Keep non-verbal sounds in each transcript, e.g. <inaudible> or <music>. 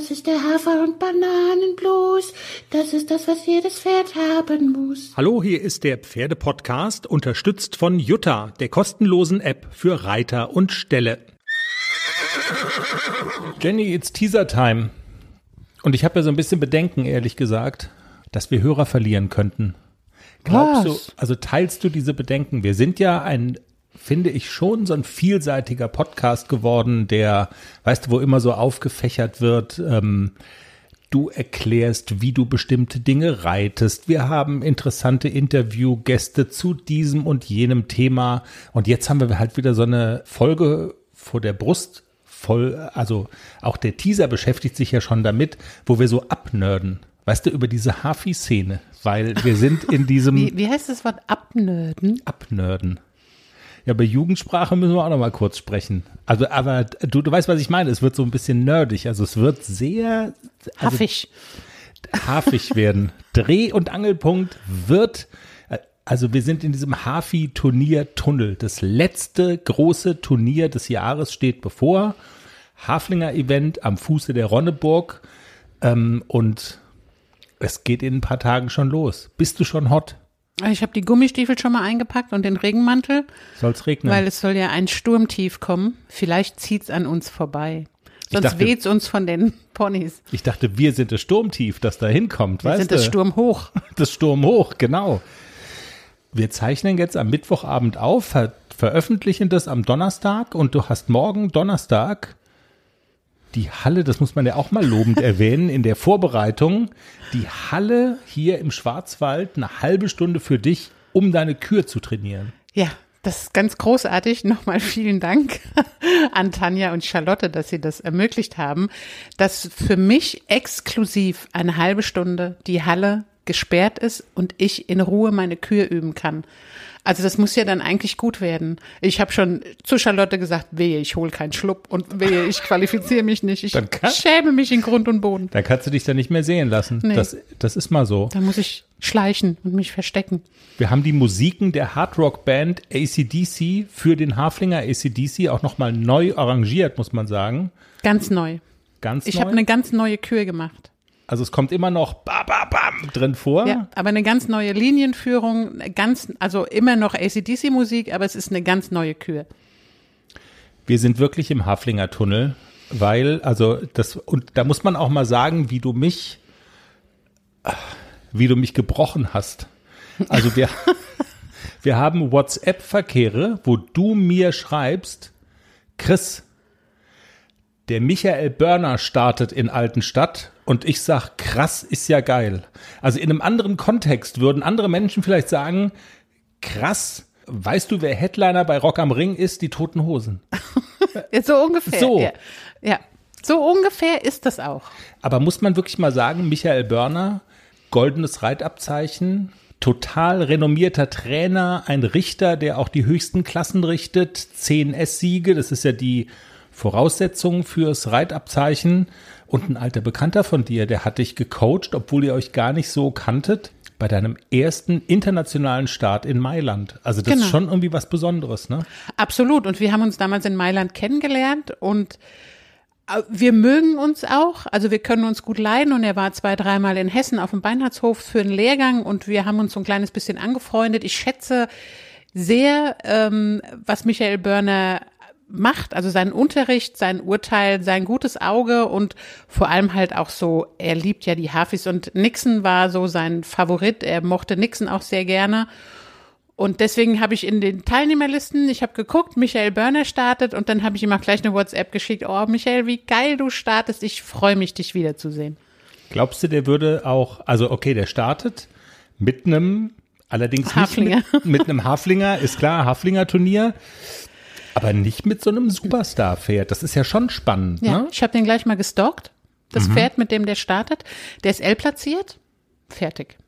Das ist der Hafer- und Bananenblues. Das ist das, was jedes Pferd haben muss. Hallo, hier ist der Pferdepodcast, unterstützt von Jutta, der kostenlosen App für Reiter und Ställe. Jenny, it's Teaser Time. Und ich habe ja so ein bisschen Bedenken, ehrlich gesagt, dass wir Hörer verlieren könnten. Glaubst Was? du, also teilst du diese Bedenken? Wir sind ja ein, finde ich, schon so ein vielseitiger Podcast geworden, der, weißt du, wo immer so aufgefächert wird, ähm, du erklärst, wie du bestimmte Dinge reitest. Wir haben interessante Interviewgäste zu diesem und jenem Thema. Und jetzt haben wir halt wieder so eine Folge vor der Brust voll, also auch der Teaser beschäftigt sich ja schon damit, wo wir so abnörden. Weißt du, über diese Hafi-Szene, weil wir sind in <laughs> diesem Wie, wie heißt das Wort abnörden? Abnörden. Ja, bei Jugendsprache müssen wir auch noch mal kurz sprechen. Also, aber du, du weißt, was ich meine. Es wird so ein bisschen nerdig. Also, es wird sehr also, Haffig. hafig werden. <laughs> Dreh- und Angelpunkt wird, also wir sind in diesem Hafi-Turnier-Tunnel. Das letzte große Turnier des Jahres steht bevor. Haflinger-Event am Fuße der Ronneburg. Ähm, und es geht in ein paar Tagen schon los. Bist du schon hot? Ich habe die Gummistiefel schon mal eingepackt und den Regenmantel, Soll's regnen? weil es soll ja ein Sturmtief kommen. Vielleicht zieht's an uns vorbei. Sonst dachte- weht's uns von den <laughs> Ponys. ich dachte, wir sind das Sturmtief, das da hinkommt. Wir weißt sind du? das Sturm hoch. <laughs> Das Sturm hoch, genau. Wir zeichnen jetzt am Mittwochabend auf, ver veröffentlichen das am Donnerstag und du hast morgen Donnerstag die Halle, das muss man ja auch mal lobend <laughs> erwähnen, in der Vorbereitung, die Halle hier im Schwarzwald eine halbe Stunde für dich, um deine Kür zu trainieren. Ja, das ist ganz großartig. Nochmal vielen Dank <laughs> an Tanja und Charlotte, dass sie das ermöglicht haben, dass für mich exklusiv eine halbe Stunde die Halle gesperrt ist und ich in Ruhe meine Kür üben kann. Also das muss ja dann eigentlich gut werden. Ich habe schon zu Charlotte gesagt, wehe, ich hole keinen Schlupp und wehe, ich qualifiziere mich nicht. Ich Dann kann- schäme mich in Grund und Boden. Da kannst du dich dann nicht mehr sehen lassen. Nee. Das, das ist mal so. Da muss ich schleichen und mich verstecken. Wir haben die Musiken der Hardrock-Band ACDC für den Haflinger ACDC auch nochmal neu arrangiert, muss man sagen. Ganz neu. Ganz Ich habe eine ganz neue Kür gemacht. Also es kommt immer noch ba, ba, bam drin vor. Ja, aber eine ganz neue Linienführung, ganz, also immer noch ACDC-Musik, aber es ist eine ganz neue Kür. Wir sind wirklich im Haflinger Tunnel, weil, also das, und da muss man auch mal sagen, wie du mich, wie du mich gebrochen hast. Also wir, <laughs> wir haben WhatsApp-Verkehre, wo du mir schreibst, Chris, der Michael Börner startet in Altenstadt und ich sag, krass, ist ja geil. Also in einem anderen Kontext würden andere Menschen vielleicht sagen, krass, weißt du, wer Headliner bei Rock am Ring ist? Die Toten Hosen. <laughs> So ungefähr. So. Ja. ja, so ungefähr ist das auch. Aber muss man wirklich mal sagen, Michael Börner, goldenes Reitabzeichen, total renommierter Trainer, ein Richter, der auch die höchsten Klassen richtet, 10 S-Siege, das ist ja die Voraussetzung fürs Reitabzeichen. Und ein alter Bekannter von dir, der hat dich gecoacht, obwohl ihr euch gar nicht so kanntet, bei deinem ersten internationalen Start in Mailand. Also das Genau. ist schon irgendwie was Besonderes, ne? Absolut. Und wir haben uns damals in Mailand kennengelernt und äh, wir mögen uns auch, also wir können uns gut leiden und er war zwei, dreimal in Hessen auf dem Beinhardshof für einen Lehrgang und wir haben uns so ein kleines bisschen angefreundet. Ich schätze sehr, ähm, was Michael Börner macht, also seinen Unterricht, sein Urteil, sein gutes Auge und vor allem halt auch so, er liebt ja die Hafis und Nixon war so sein Favorit, er mochte Nixon auch sehr gerne. Und deswegen habe ich in den Teilnehmerlisten, ich habe geguckt, Michael Börner startet und dann habe ich ihm auch gleich eine WhatsApp geschickt. Oh, Michael, wie geil du startest. Ich freue mich, dich wiederzusehen. Glaubst du, der würde auch, also okay, der startet mit einem, allerdings Haflinger. mit, mit einem Haflinger, ist klar, Haflinger-Turnier, aber nicht mit so einem Superstar-Pferd. Das ist ja schon spannend, Ja, ne? ich habe den gleich mal gestalkt. Das Pferd, mit dem der startet, der ist L platziert. Fertig.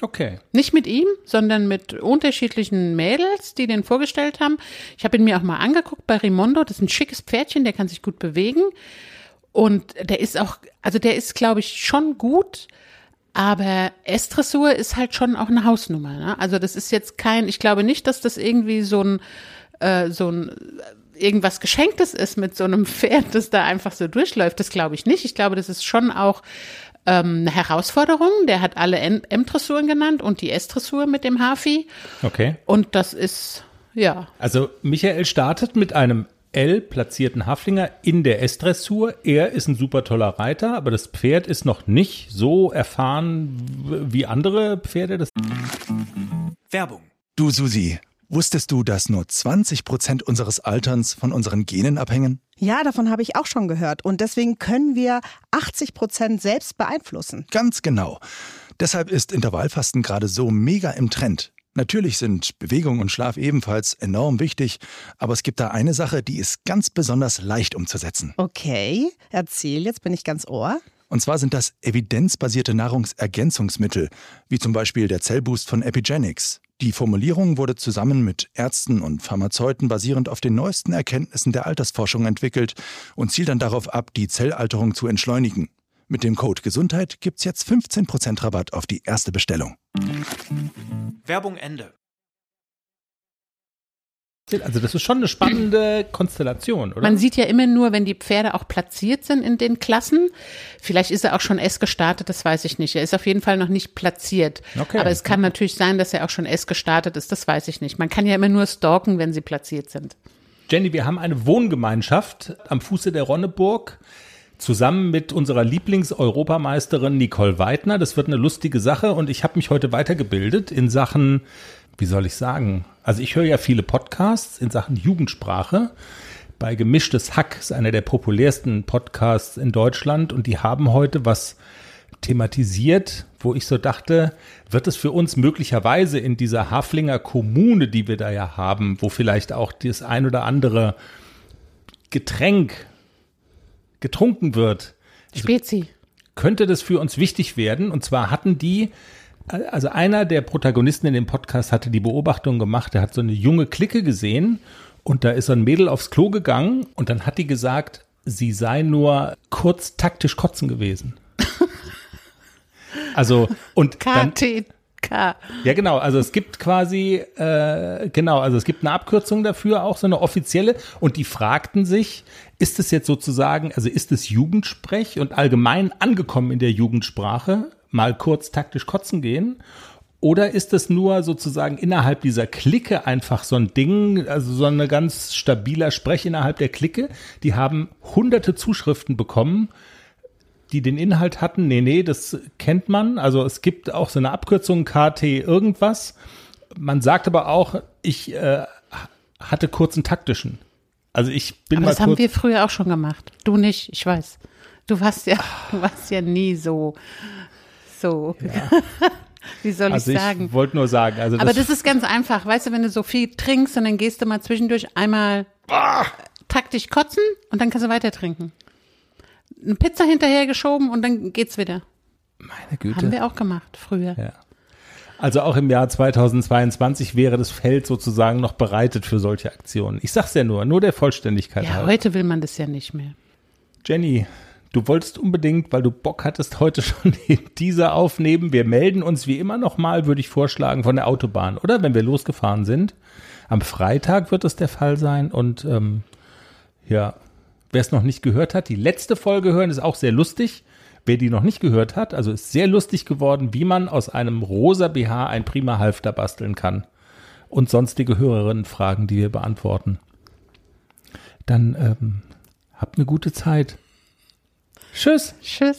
Okay. Nicht mit ihm, sondern mit unterschiedlichen Mädels, die den vorgestellt haben. Ich habe ihn mir auch mal angeguckt bei Rimondo. Das ist ein schickes Pferdchen, der kann sich gut bewegen. Und der ist auch, also der ist, glaube ich, schon gut. Aber S-Dressur ist halt schon auch eine Hausnummer. Ne? Also das ist jetzt kein, ich glaube nicht, dass das irgendwie so ein, äh, so ein irgendwas Geschenktes ist mit so einem <laughs> Pferd, das da einfach so durchläuft. Das glaube ich nicht. Ich glaube, das ist schon auch ähm, eine Herausforderung. Der hat alle M-Dressuren genannt und die S-Dressur mit dem Hafi. Okay. Und das ist, ja. Also Michael startet mit einem L platzierten Haflinger in der S-Dressur. Er ist ein super toller Reiter, aber das Pferd ist noch nicht so erfahren wie andere Pferde. Das Werbung. Du Susi, wusstest du, dass nur 20 Prozent unseres Alterns von unseren Genen abhängen? Ja, davon habe ich auch schon gehört. Und deswegen können wir 80 Prozent selbst beeinflussen. Ganz genau. Deshalb ist Intervallfasten gerade so mega im Trend. Natürlich sind Bewegung und Schlaf ebenfalls enorm wichtig, aber es gibt da eine Sache, die ist ganz besonders leicht umzusetzen. Okay, erzähl, jetzt bin ich ganz ohr. Und zwar sind das evidenzbasierte Nahrungsergänzungsmittel, wie zum Beispiel der Zellboost von Epigenics. Die Formulierung wurde zusammen mit Ärzten und Pharmazeuten basierend auf den neuesten Erkenntnissen der Altersforschung entwickelt und zielt dann darauf ab, die Zellalterung zu entschleunigen. Mit dem Code Gesundheit gibt's jetzt 15% Rabatt auf die erste Bestellung. Werbung Ende. Also das ist schon eine spannende Konstellation, oder? Man sieht ja immer nur, wenn die Pferde auch platziert sind in den Klassen. Vielleicht ist er auch schon S gestartet, das weiß ich nicht. Er ist auf jeden Fall noch nicht platziert. Okay. Aber es kann natürlich sein, dass er auch schon S gestartet ist, das weiß ich nicht. Man kann ja immer nur stalken, wenn sie platziert sind. Jenny, wir haben eine Wohngemeinschaft am Fuße der Ronneburg zusammen mit unserer Lieblings-Europameisterin Nicole Weidner. Das wird eine lustige Sache und ich habe mich heute weitergebildet in Sachen, wie soll ich sagen? Also ich höre ja viele Podcasts in Sachen Jugendsprache. Bei Gemischtes Hack ist einer der populärsten Podcasts in Deutschland und die haben heute was thematisiert, wo ich so dachte, wird es für uns möglicherweise in dieser Haflinger Kommune, die wir da ja haben, wo vielleicht auch das ein oder andere Getränk getrunken wird, Spezi. könnte das für uns wichtig werden. Und zwar hatten die, also einer der Protagonisten in dem Podcast hatte die Beobachtung gemacht, er hat so eine junge Clique gesehen und da ist so ein Mädel aufs Klo gegangen und dann hat die gesagt, sie sei nur kurz taktisch kotzen gewesen. Also und dann, KTK. ja, genau. Also es gibt quasi, äh, genau, also es gibt eine Abkürzung dafür, auch so eine offizielle. Und die fragten sich, ist es jetzt sozusagen, also ist es Jugendsprech und allgemein angekommen in der Jugendsprache, mal kurz taktisch kotzen gehen? Oder ist es nur sozusagen innerhalb dieser Clique einfach so ein Ding, also so ein ganz stabiler Sprech innerhalb der Clique? Die haben hunderte Zuschriften bekommen, die den Inhalt hatten. Nee, nee, das kennt man. Also es gibt auch so eine Abkürzung KT irgendwas. Man sagt aber auch, ich äh, hatte kurzen taktischen. Also ich bin Aber mal das haben wir früher auch schon gemacht. Du nicht, ich weiß. Du warst ja, du warst ja nie so, so. <laughs> Wie soll also ich sagen? ich wollte nur sagen, also Aber das, das ist ganz einfach. Weißt du, wenn du so viel trinkst und dann gehst du mal zwischendurch einmal taktisch kotzen und dann kannst du weiter trinken. Eine Pizza hinterhergeschoben und dann geht's wieder. meine Güte. Haben wir auch gemacht früher. Ja. Also auch im Jahr 2022 wäre das Feld sozusagen noch bereitet für solche Aktionen. Ich sag's ja nur, nur der Vollständigkeit Ja, halber. heute will man das ja nicht mehr. Jenny, du wolltest unbedingt, weil du Bock hattest, heute <laughs> schon den Teaser aufnehmen. Wir melden uns wie immer nochmal, würde ich vorschlagen, von der Autobahn, oder? Wenn wir losgefahren sind. Am Freitag wird es der Fall sein. Und ähm, ja, wer es noch nicht gehört hat, die letzte Folge hören, ist auch sehr lustig. Wer die noch nicht gehört hat, also ist sehr lustig geworden, wie man aus einem rosa BH ein prima Halfter basteln kann. Und sonstige Hörerinnenfragen, die wir beantworten. Dann ähm, habt eine gute Zeit. Tschüss. Tschüss.